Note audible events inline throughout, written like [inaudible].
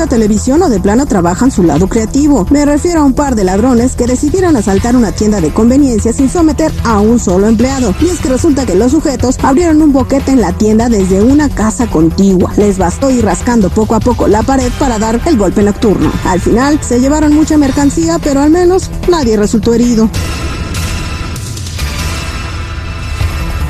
mucha televisión o de plano trabajan su lado creativo. Me refiero a un par de ladrones que decidieron asaltar una tienda de conveniencia sin someter a un solo empleado. Y es que resulta que los sujetos abrieron un boquete en la tienda desde una casa contigua. Les bastó ir rascando poco a poco la pared para dar el golpe nocturno. Al final se llevaron mucha mercancía, pero al menos nadie resultó herido.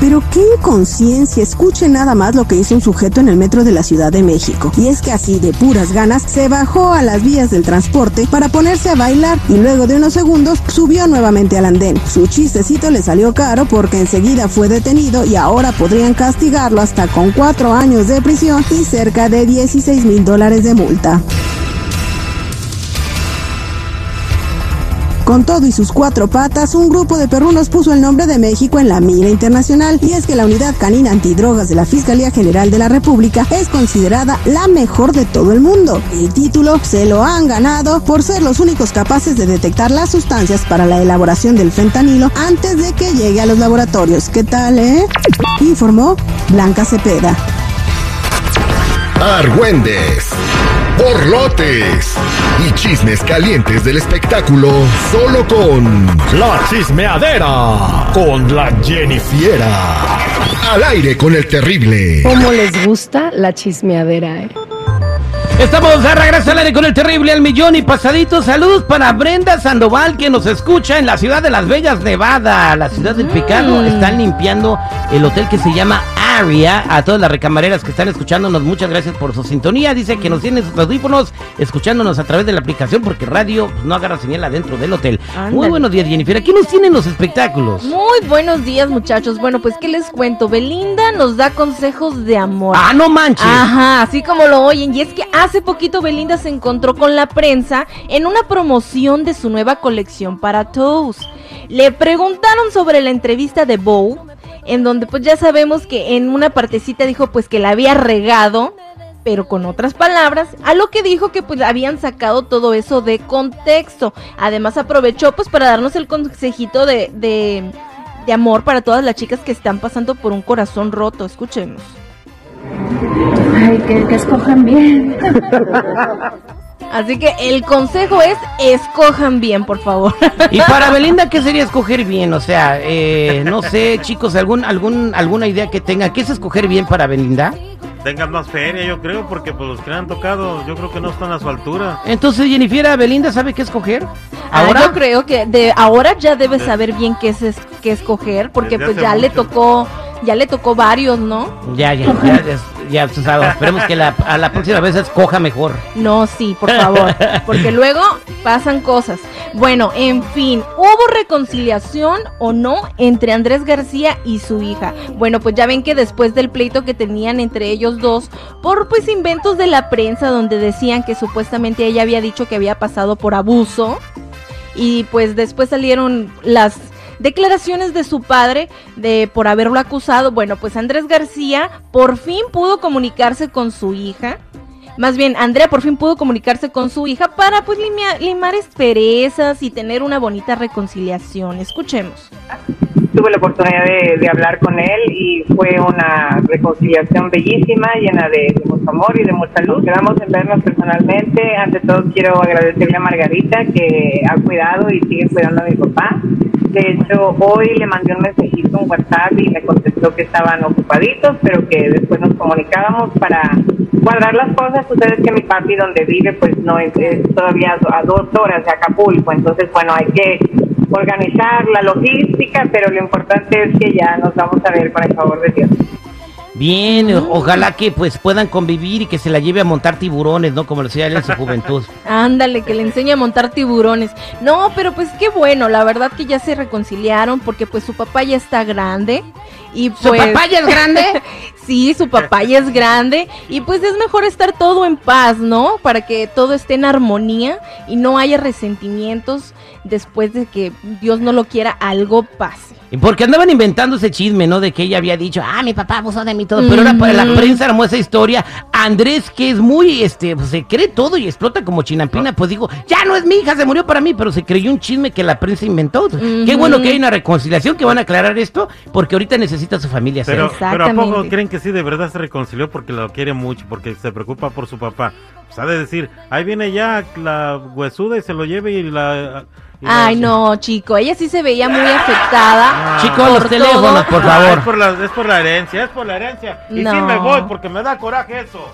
Pero qué inconsciencia, escuche nada más lo que hizo un sujeto en el metro de la Ciudad de México. Y es que así, de puras ganas, se bajó a las vías del transporte para ponerse a bailar y luego de unos segundos subió nuevamente al andén. Su chistecito le salió caro porque enseguida fue detenido y ahora podrían castigarlo hasta con cuatro años de prisión y cerca de 16 mil dólares de multa. Con todo y sus cuatro patas, un grupo de perrunos puso el nombre de México en la mira internacional y es que la unidad canina antidrogas de la Fiscalía General de la República es considerada la mejor de todo el mundo. El título se lo han ganado por ser los únicos capaces de detectar las sustancias para la elaboración del fentanilo antes de que llegue a los laboratorios. ¿Qué tal, eh? Informó Blanca Cepeda. Argüendes, borlotes y chismes calientes del espectáculo solo con La chismeadera con la Jennifiera. Al aire con el terrible. ¿Cómo les gusta la chismeadera, eh? Estamos de regreso al aire con el terrible al millón y pasadito. Saludos para Brenda Sandoval que nos escucha en la ciudad de Las Vegas, Nevada, la ciudad del pecado. Están limpiando el hotel que se llama Aria. A todas las recamareras que están escuchándonos, muchas gracias por su sintonía. Dice que nos tienen sus audífonos escuchándonos a través de la aplicación porque radio pues, no agarra señal adentro del hotel. Ándale. Muy buenos días, Jennifer. Aquí nos tienen los espectáculos. Muy buenos días, muchachos. Bueno, pues, ¿qué les cuento? Belinda nos da consejos de amor. Ah, no manches. Ajá, así como lo oyen. Y es que hace poquito Belinda se encontró con la prensa en una promoción de su nueva colección para Toes. Le preguntaron sobre la entrevista de Bow, en donde pues ya sabemos que en una partecita dijo pues que la había regado, pero con otras palabras, a lo que dijo que pues habían sacado todo eso de contexto. Además aprovechó pues para darnos el consejito de, de, de amor para todas las chicas que están pasando por un corazón roto. Escuchemos. Ay, que, que escojan bien. Así que el consejo es escojan bien, por favor. Y para Belinda, ¿qué sería escoger bien? O sea, eh, no sé, chicos, algún, algún, alguna idea que tenga. ¿Qué es escoger bien para Belinda? Tengan más feria, yo creo, porque pues los que le han tocado, yo creo que no están a su altura. Entonces, Jennifer, ¿Belinda sabe qué escoger? Ah, ¿Ahora? yo creo que de ahora ya debe saber bien qué es, es- qué escoger, porque Desde pues ya le tocó, ya le tocó varios, ¿no? Ya, ya, ya, ya, sea, esperemos que la, a la próxima vez escoja mejor. No, sí, por favor, porque [laughs] luego pasan cosas. Bueno, en fin, ¿hubo reconciliación o no entre Andrés García y su hija? Bueno, pues ya ven que después del pleito que tenían entre ellos dos, por pues inventos de la prensa donde decían que supuestamente ella había dicho que había pasado por abuso, y pues después salieron las declaraciones de su padre de por haberlo acusado. Bueno, pues Andrés García por fin pudo comunicarse con su hija. Más bien, Andrea por fin pudo comunicarse con su hija para pues limar asperezas y tener una bonita reconciliación. Escuchemos. tuve la oportunidad de, de hablar con él y fue una reconciliación bellísima, llena de, de mucho amor y de mucha luz. Quedamos en vernos personalmente. Ante todo quiero agradecerle a Margarita que ha cuidado y sigue cuidando a mi papá. De hecho, hoy le mandé un mensajito, un WhatsApp y me contestó que estaban ocupaditos, pero que después nos comunicábamos para cuadrar las cosas. Ustedes que mi papi donde vive pues no es, todavía a dos horas de Acapulco, entonces bueno, hay que organizar la logística, pero lo importante es que ya nos vamos a ver con el favor de Dios. Bien, ojalá que pues puedan convivir y que se la lleve a montar tiburones, ¿no? Como lo hacía él en su juventud. [laughs] Ándale, que le enseñe a montar tiburones. No, pero pues qué bueno, la verdad que ya se reconciliaron porque pues su papá ya está grande. Y ¿Su pues, papá ya es grande? [laughs] sí, su papá ya es grande. Y pues es mejor estar todo en paz, ¿no? Para que todo esté en armonía y no haya resentimientos después de que Dios no lo quiera, algo pase. Y Porque andaban inventando ese chisme, ¿no? De que ella había dicho, ah, mi papá abusó de mí y todo. Pero ahora para la prensa armó esa historia. Andrés, que es muy, este, pues, se cree todo y explota como chinampina, pues digo, ya no es mi hija, se murió para mí, pero se creyó un chisme que la prensa inventó. Qué bueno que hay una reconciliación, que van a aclarar esto, porque ahorita necesita su familia. Pero, pero ¿a poco creen que sí de verdad se reconcilió porque lo quiere mucho, porque se preocupa por su papá. Pues ha de decir, ahí viene ya la huesuda y se lo lleve y la... y la- Ay, no, chico, ella sí se veía muy afectada. Chicos, por los teléfonos, por Ah, favor. es, por la, es por la herencia, es por la herencia. Y sí No. me voy porque me da coraje eso.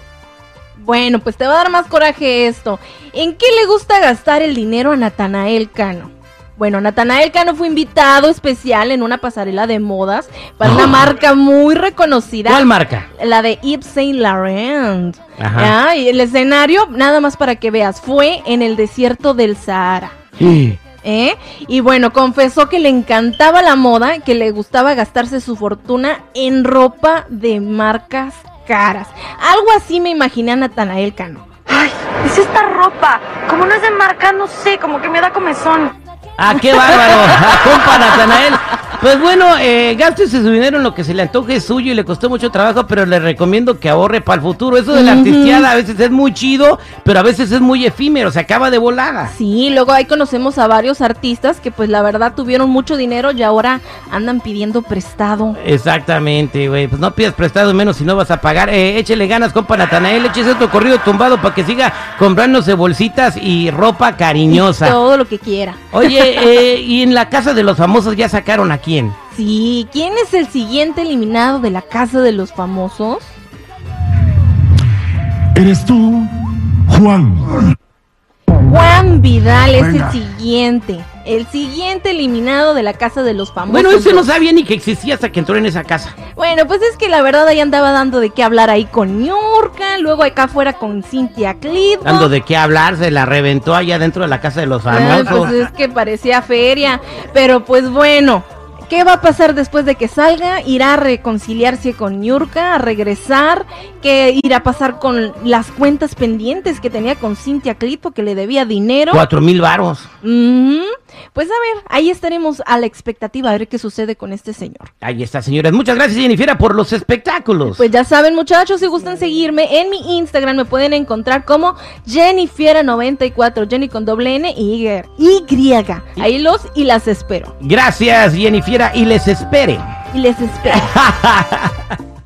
Bueno, pues te va a dar más coraje esto. ¿En qué le gusta gastar el dinero a Natanael Cano? Bueno, Natanael Cano fue invitado especial en una pasarela de modas para una marca muy reconocida. ¿Cuál marca? La de Yves Saint Laurent. Ajá. Ah, y el escenario, nada más para que veas, fue en el desierto del Sahara. Sí. ¿eh? Y bueno, confesó que le encantaba la moda, que le gustaba gastarse su fortuna en ropa de marcas caras. Algo así me imaginé a Natanael Cano. Ay, es esta ropa. Como no es de marca, no sé, como que me da comezón. Ah, qué bárbaro. Compa Natanael. Pues bueno, eh, gástese su dinero en lo que se le antoje es suyo y le costó mucho trabajo, pero le recomiendo que ahorre para el futuro. Eso de la Ujú. artisteada a veces es muy chido, pero a veces es muy efímero, se acaba de volada. Sí, luego ahí conocemos a varios artistas que pues la verdad tuvieron mucho dinero y ahora andan pidiendo prestado. Exactamente, güey. Pues no pidas prestado menos si no vas a pagar. Eh, échele ganas, compa Natanael. Échese otro corrido tumbado para que siga comprándose bolsitas y ropa cariñosa. Todo lo que quiera. Oye, [laughs] eh, y en la casa de los famosos ya sacaron a quién. Sí, ¿quién es el siguiente eliminado de la casa de los famosos? ¿Eres tú, Juan? Juan Vidal es el siguiente. El siguiente eliminado de la casa de los famosos. Bueno, ese no sabía ni que existía hasta que entró en esa casa. Bueno, pues es que la verdad ahí andaba dando de qué hablar ahí con Niurka, luego acá afuera con Cynthia Clip. Dando de qué hablar, se la reventó allá dentro de la casa de los famosos. pues es que parecía feria. Pero pues bueno, ¿qué va a pasar después de que salga? Irá a reconciliarse con Niurka, a regresar. ¿Qué irá a pasar con las cuentas pendientes que tenía con Cynthia Clipo, que le debía dinero? Cuatro mil varos. Ujú. Pues a ver, ahí estaremos a la expectativa a ver qué sucede con este señor. Ahí está, señores. Muchas gracias, Jennifer, por los espectáculos. Pues ya saben, muchachos, si gustan seguirme en mi Instagram, me pueden encontrar como Jennifiera94, Jenny con doble N y Y. Ahí los y las espero. Gracias, Jennifer, y les espere. Y les espero. [laughs]